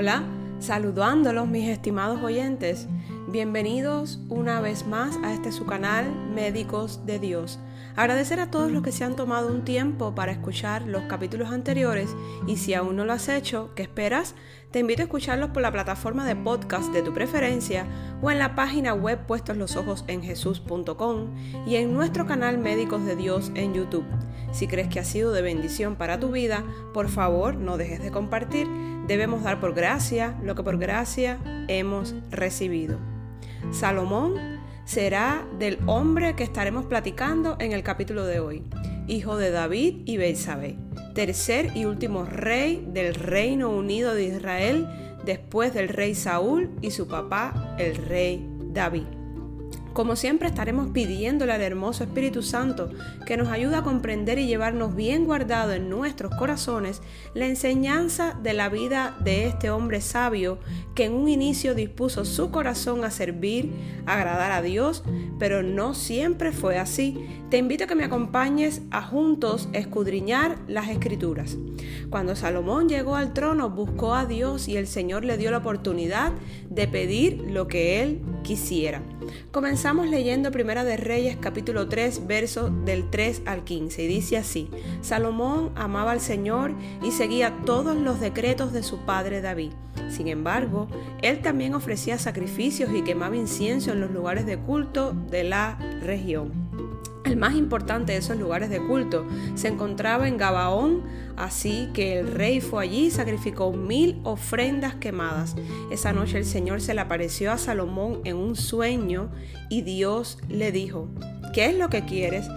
Hola, saludándolos mis estimados oyentes. Bienvenidos una vez más a este su canal Médicos de Dios. Agradecer a todos los que se han tomado un tiempo para escuchar los capítulos anteriores y si aún no lo has hecho, ¿qué esperas? Te invito a escucharlos por la plataforma de podcast de tu preferencia o en la página web puestos los ojos en jesús.com y en nuestro canal Médicos de Dios en YouTube. Si crees que ha sido de bendición para tu vida, por favor no dejes de compartir. Debemos dar por gracia lo que por gracia hemos recibido. Salomón será del hombre que estaremos platicando en el capítulo de hoy, hijo de David y Belsabé, tercer y último rey del Reino Unido de Israel después del rey Saúl y su papá, el rey David. Como siempre estaremos pidiéndole al hermoso Espíritu Santo que nos ayude a comprender y llevarnos bien guardado en nuestros corazones la enseñanza de la vida de este hombre sabio que en un inicio dispuso su corazón a servir, agradar a Dios, pero no siempre fue así. Te invito a que me acompañes a juntos escudriñar las escrituras. Cuando Salomón llegó al trono buscó a Dios y el Señor le dio la oportunidad de pedir lo que él Comenzamos leyendo Primera de Reyes capítulo 3 versos del 3 al 15 y dice así, Salomón amaba al Señor y seguía todos los decretos de su padre David. Sin embargo, él también ofrecía sacrificios y quemaba incienso en los lugares de culto de la región. El más importante de esos lugares de culto se encontraba en Gabaón, así que el rey fue allí y sacrificó mil ofrendas quemadas. Esa noche el Señor se le apareció a Salomón en un sueño y Dios le dijo, ¿qué es lo que quieres?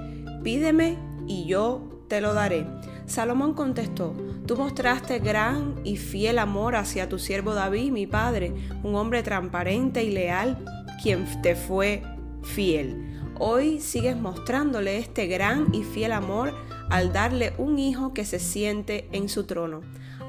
Pídeme y yo te lo daré. Salomón contestó, tú mostraste gran y fiel amor hacia tu siervo David, mi padre, un hombre transparente y leal, quien te fue fiel. Hoy sigues mostrándole este gran y fiel amor al darle un hijo que se siente en su trono.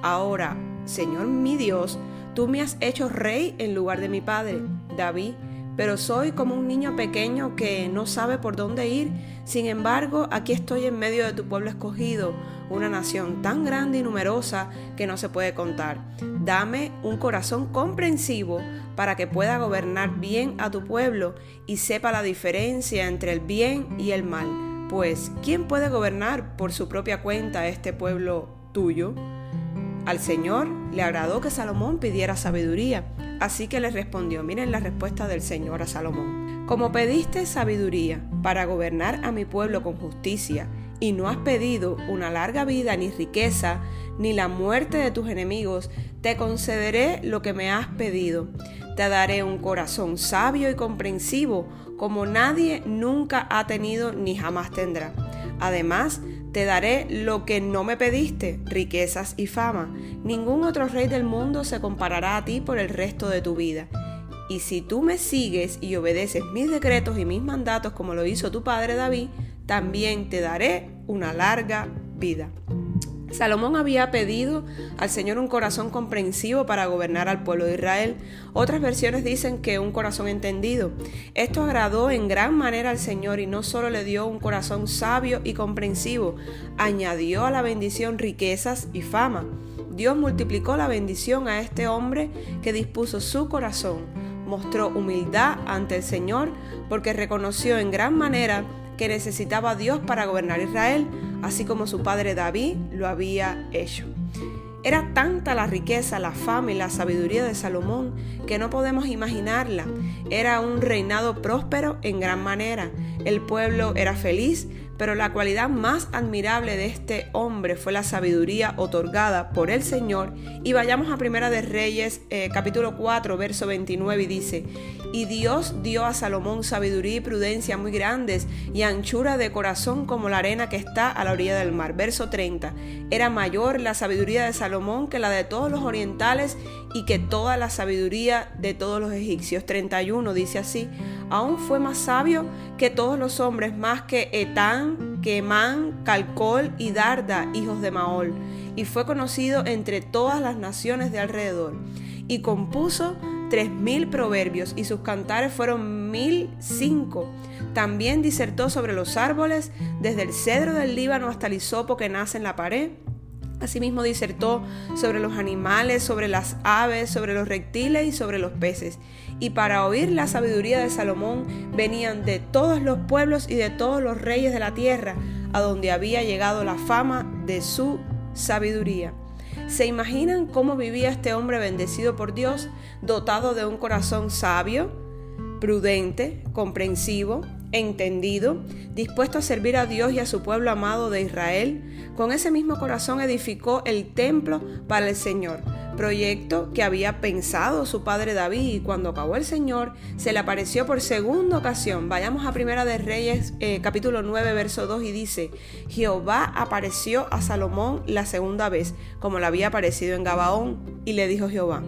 Ahora, Señor mi Dios, tú me has hecho rey en lugar de mi padre, David, pero soy como un niño pequeño que no sabe por dónde ir. Sin embargo, aquí estoy en medio de tu pueblo escogido, una nación tan grande y numerosa que no se puede contar. Dame un corazón comprensivo para que pueda gobernar bien a tu pueblo y sepa la diferencia entre el bien y el mal. Pues, ¿quién puede gobernar por su propia cuenta este pueblo tuyo? Al Señor le agradó que Salomón pidiera sabiduría, así que le respondió, miren la respuesta del Señor a Salomón. Como pediste sabiduría para gobernar a mi pueblo con justicia, y no has pedido una larga vida ni riqueza, ni la muerte de tus enemigos, te concederé lo que me has pedido. Te daré un corazón sabio y comprensivo, como nadie nunca ha tenido ni jamás tendrá. Además, te daré lo que no me pediste, riquezas y fama. Ningún otro rey del mundo se comparará a ti por el resto de tu vida. Y si tú me sigues y obedeces mis decretos y mis mandatos como lo hizo tu padre David, también te daré una larga vida. Salomón había pedido al Señor un corazón comprensivo para gobernar al pueblo de Israel. Otras versiones dicen que un corazón entendido. Esto agradó en gran manera al Señor y no solo le dio un corazón sabio y comprensivo, añadió a la bendición riquezas y fama. Dios multiplicó la bendición a este hombre que dispuso su corazón. Mostró humildad ante el Señor porque reconoció en gran manera que necesitaba a Dios para gobernar Israel, así como su padre David lo había hecho. Era tanta la riqueza, la fama y la sabiduría de Salomón que no podemos imaginarla. Era un reinado próspero en gran manera. El pueblo era feliz, pero la cualidad más admirable de este hombre fue la sabiduría otorgada por el Señor. Y vayamos a Primera de Reyes, eh, capítulo 4, verso 29, y dice, y Dios dio a Salomón sabiduría y prudencia muy grandes y anchura de corazón como la arena que está a la orilla del mar. Verso 30, era mayor la sabiduría de Salomón que la de todos los orientales y que toda la sabiduría de todos los egipcios. 31 dice así, aún fue más sabio que todos los hombres, más que Etán, Quemán, Calcol y Darda, hijos de Maol, y fue conocido entre todas las naciones de alrededor. Y compuso tres mil proverbios, y sus cantares fueron mil cinco. También disertó sobre los árboles, desde el cedro del Líbano hasta el hisopo que nace en la pared Asimismo disertó sobre los animales, sobre las aves, sobre los reptiles y sobre los peces. Y para oír la sabiduría de Salomón venían de todos los pueblos y de todos los reyes de la tierra, a donde había llegado la fama de su sabiduría. ¿Se imaginan cómo vivía este hombre bendecido por Dios, dotado de un corazón sabio, prudente, comprensivo, entendido, dispuesto a servir a Dios y a su pueblo amado de Israel, con ese mismo corazón edificó el templo para el Señor, proyecto que había pensado su padre David y cuando acabó el Señor se le apareció por segunda ocasión. Vayamos a Primera de Reyes eh, capítulo 9 verso 2 y dice, Jehová apareció a Salomón la segunda vez, como le había aparecido en Gabaón, y le dijo Jehová,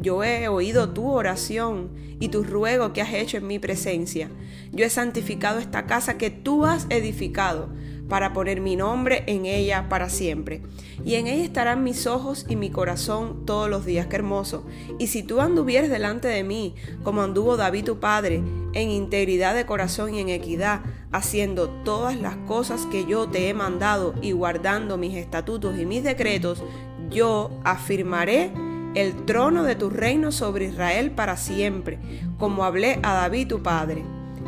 yo he oído tu oración y tu ruego que has hecho en mi presencia. Yo he santificado esta casa que tú has edificado para poner mi nombre en ella para siempre. Y en ella estarán mis ojos y mi corazón todos los días. Qué hermoso. Y si tú anduvieres delante de mí, como anduvo David tu padre, en integridad de corazón y en equidad, haciendo todas las cosas que yo te he mandado y guardando mis estatutos y mis decretos, yo afirmaré el trono de tu reino sobre Israel para siempre, como hablé a David tu padre,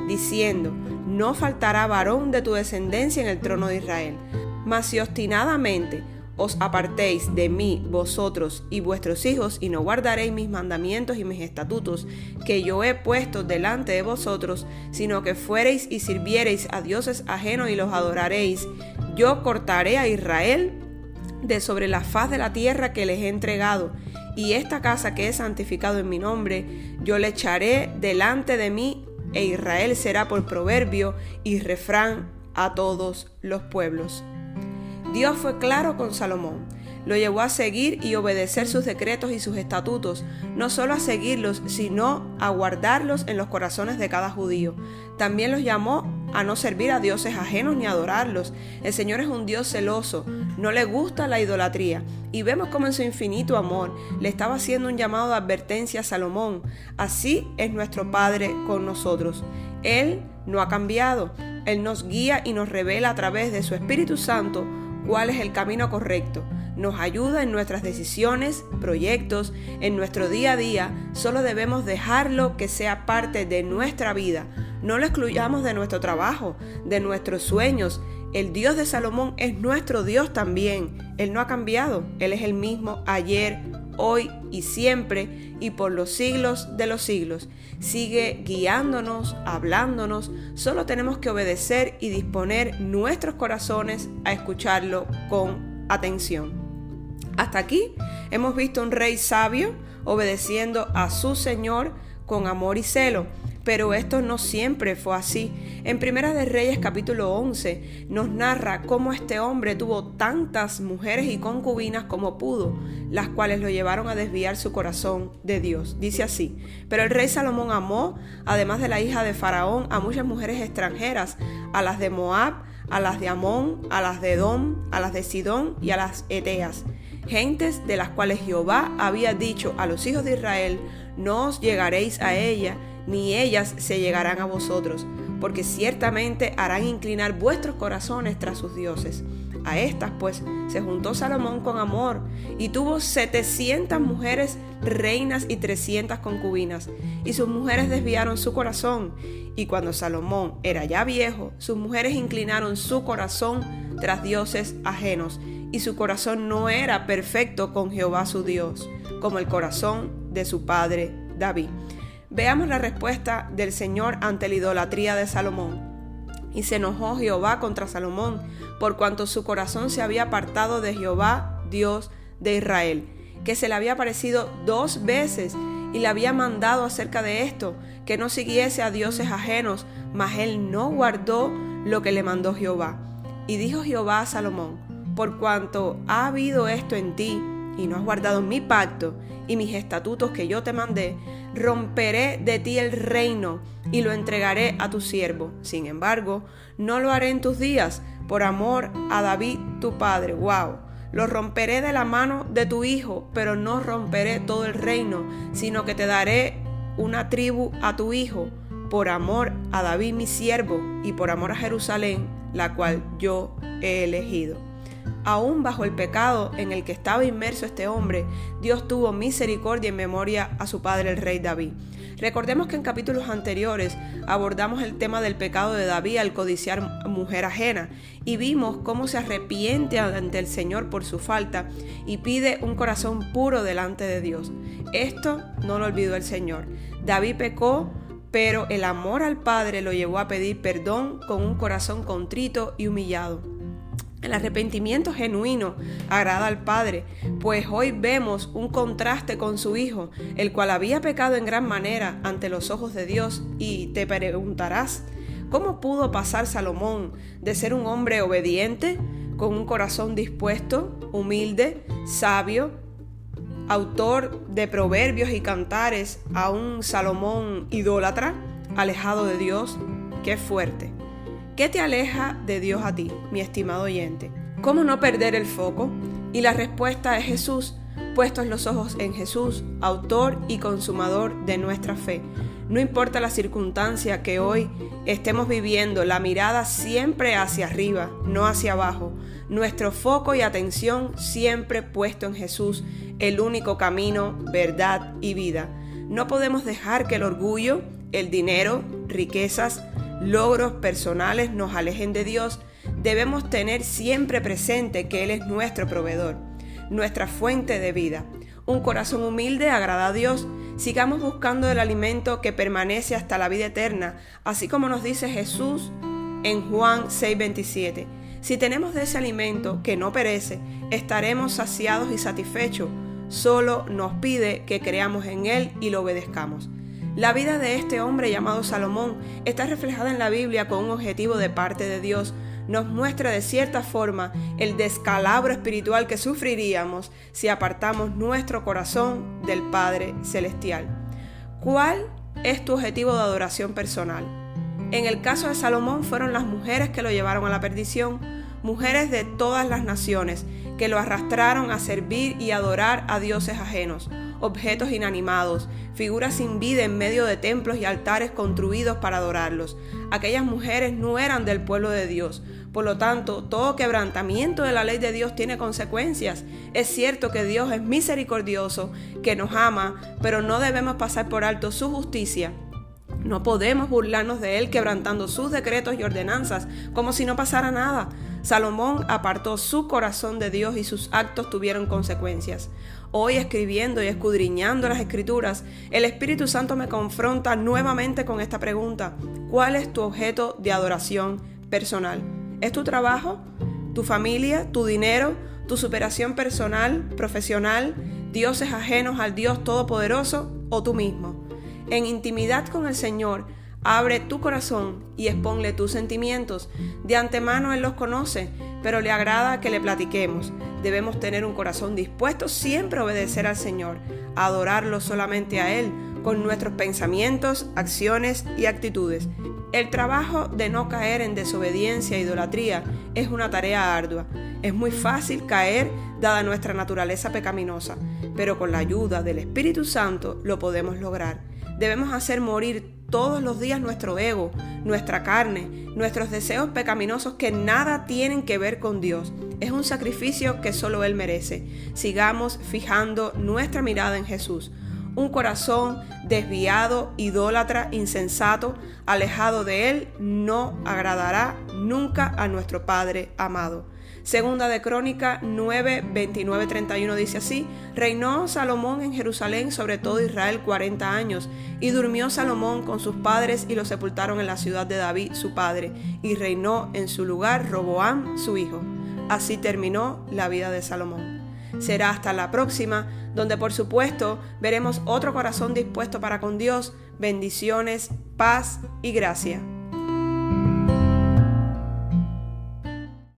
diciendo, no faltará varón de tu descendencia en el trono de Israel. Mas si obstinadamente os apartéis de mí vosotros y vuestros hijos y no guardaréis mis mandamientos y mis estatutos que yo he puesto delante de vosotros, sino que fuereis y sirviereis a dioses ajenos y los adoraréis, yo cortaré a Israel de sobre la faz de la tierra que les he entregado y esta casa que he santificado en mi nombre, yo le echaré delante de mí, e Israel será por proverbio y refrán a todos los pueblos. Dios fue claro con Salomón lo llevó a seguir y obedecer sus decretos y sus estatutos, no solo a seguirlos, sino a guardarlos en los corazones de cada judío. También los llamó a no servir a dioses ajenos ni adorarlos. El Señor es un Dios celoso, no le gusta la idolatría. Y vemos como en su infinito amor le estaba haciendo un llamado de advertencia a Salomón. Así es nuestro Padre con nosotros. Él no ha cambiado. Él nos guía y nos revela a través de su Espíritu Santo cuál es el camino correcto nos ayuda en nuestras decisiones, proyectos, en nuestro día a día, solo debemos dejarlo que sea parte de nuestra vida. No lo excluyamos de nuestro trabajo, de nuestros sueños. El Dios de Salomón es nuestro Dios también. Él no ha cambiado. Él es el mismo ayer, hoy y siempre y por los siglos de los siglos. Sigue guiándonos, hablándonos. Solo tenemos que obedecer y disponer nuestros corazones a escucharlo con atención. Hasta aquí hemos visto un rey sabio obedeciendo a su Señor con amor y celo. Pero esto no siempre fue así. En Primera de Reyes capítulo 11 nos narra cómo este hombre tuvo tantas mujeres y concubinas como pudo, las cuales lo llevaron a desviar su corazón de Dios. Dice así, pero el rey Salomón amó, además de la hija de Faraón, a muchas mujeres extranjeras, a las de Moab, a las de Amón, a las de Edom, a las de Sidón y a las Eteas gentes de las cuales Jehová había dicho a los hijos de Israel, no os llegaréis a ella, ni ellas se llegarán a vosotros, porque ciertamente harán inclinar vuestros corazones tras sus dioses. A estas pues se juntó Salomón con amor y tuvo setecientas mujeres reinas y trescientas concubinas, y sus mujeres desviaron su corazón, y cuando Salomón era ya viejo, sus mujeres inclinaron su corazón tras dioses ajenos, y su corazón no era perfecto con Jehová su Dios, como el corazón de su padre David. Veamos la respuesta del Señor ante la idolatría de Salomón. Y se enojó Jehová contra Salomón, por cuanto su corazón se había apartado de Jehová, Dios de Israel, que se le había aparecido dos veces y le había mandado acerca de esto, que no siguiese a dioses ajenos, mas él no guardó lo que le mandó Jehová. Y dijo Jehová a Salomón, por cuanto ha habido esto en ti, y no has guardado mi pacto y mis estatutos que yo te mandé, romperé de ti el reino y lo entregaré a tu siervo. Sin embargo, no lo haré en tus días por amor a David tu padre. Wow. Lo romperé de la mano de tu hijo, pero no romperé todo el reino, sino que te daré una tribu a tu hijo, por amor a David mi siervo y por amor a Jerusalén, la cual yo he elegido. Aún bajo el pecado en el que estaba inmerso este hombre, Dios tuvo misericordia en memoria a su padre el rey David. Recordemos que en capítulos anteriores abordamos el tema del pecado de David al codiciar mujer ajena y vimos cómo se arrepiente ante el Señor por su falta y pide un corazón puro delante de Dios. Esto no lo olvidó el Señor. David pecó, pero el amor al Padre lo llevó a pedir perdón con un corazón contrito y humillado. El arrepentimiento genuino agrada al Padre, pues hoy vemos un contraste con su Hijo, el cual había pecado en gran manera ante los ojos de Dios, y te preguntarás, ¿cómo pudo pasar Salomón de ser un hombre obediente, con un corazón dispuesto, humilde, sabio, autor de proverbios y cantares, a un Salomón idólatra, alejado de Dios? Qué fuerte. ¿Qué te aleja de Dios a ti, mi estimado oyente? ¿Cómo no perder el foco? Y la respuesta es Jesús, puestos los ojos en Jesús, autor y consumador de nuestra fe. No importa la circunstancia que hoy estemos viviendo, la mirada siempre hacia arriba, no hacia abajo. Nuestro foco y atención siempre puesto en Jesús, el único camino, verdad y vida. No podemos dejar que el orgullo, el dinero, riquezas, logros personales nos alejen de Dios, debemos tener siempre presente que Él es nuestro proveedor, nuestra fuente de vida. Un corazón humilde agrada a Dios. Sigamos buscando el alimento que permanece hasta la vida eterna, así como nos dice Jesús en Juan 6:27. Si tenemos de ese alimento que no perece, estaremos saciados y satisfechos. Solo nos pide que creamos en Él y lo obedezcamos. La vida de este hombre llamado Salomón está reflejada en la Biblia con un objetivo de parte de Dios. Nos muestra de cierta forma el descalabro espiritual que sufriríamos si apartamos nuestro corazón del Padre Celestial. ¿Cuál es tu objetivo de adoración personal? En el caso de Salomón fueron las mujeres que lo llevaron a la perdición, mujeres de todas las naciones, que lo arrastraron a servir y adorar a dioses ajenos objetos inanimados, figuras sin vida en medio de templos y altares construidos para adorarlos. Aquellas mujeres no eran del pueblo de Dios. Por lo tanto, todo quebrantamiento de la ley de Dios tiene consecuencias. Es cierto que Dios es misericordioso, que nos ama, pero no debemos pasar por alto su justicia no podemos burlarnos de él quebrantando sus decretos y ordenanzas como si no pasara nada. Salomón apartó su corazón de Dios y sus actos tuvieron consecuencias. Hoy escribiendo y escudriñando las escrituras, el Espíritu Santo me confronta nuevamente con esta pregunta. ¿Cuál es tu objeto de adoración personal? ¿Es tu trabajo? ¿Tu familia? ¿Tu dinero? ¿Tu superación personal, profesional? ¿Dioses ajenos al Dios Todopoderoso? ¿O tú mismo? En intimidad con el Señor, abre tu corazón y exponle tus sentimientos. De antemano Él los conoce, pero le agrada que le platiquemos. Debemos tener un corazón dispuesto siempre a obedecer al Señor, a adorarlo solamente a Él, con nuestros pensamientos, acciones y actitudes. El trabajo de no caer en desobediencia e idolatría es una tarea ardua. Es muy fácil caer dada nuestra naturaleza pecaminosa, pero con la ayuda del Espíritu Santo lo podemos lograr. Debemos hacer morir todos los días nuestro ego, nuestra carne, nuestros deseos pecaminosos que nada tienen que ver con Dios. Es un sacrificio que solo Él merece. Sigamos fijando nuestra mirada en Jesús. Un corazón desviado, idólatra, insensato, alejado de Él, no agradará nunca a nuestro Padre amado. Segunda de Crónica 9, 29, 31 dice así, reinó Salomón en Jerusalén sobre todo Israel 40 años, y durmió Salomón con sus padres y lo sepultaron en la ciudad de David su padre, y reinó en su lugar Roboam su hijo. Así terminó la vida de Salomón. Será hasta la próxima, donde por supuesto veremos otro corazón dispuesto para con Dios, bendiciones, paz y gracia.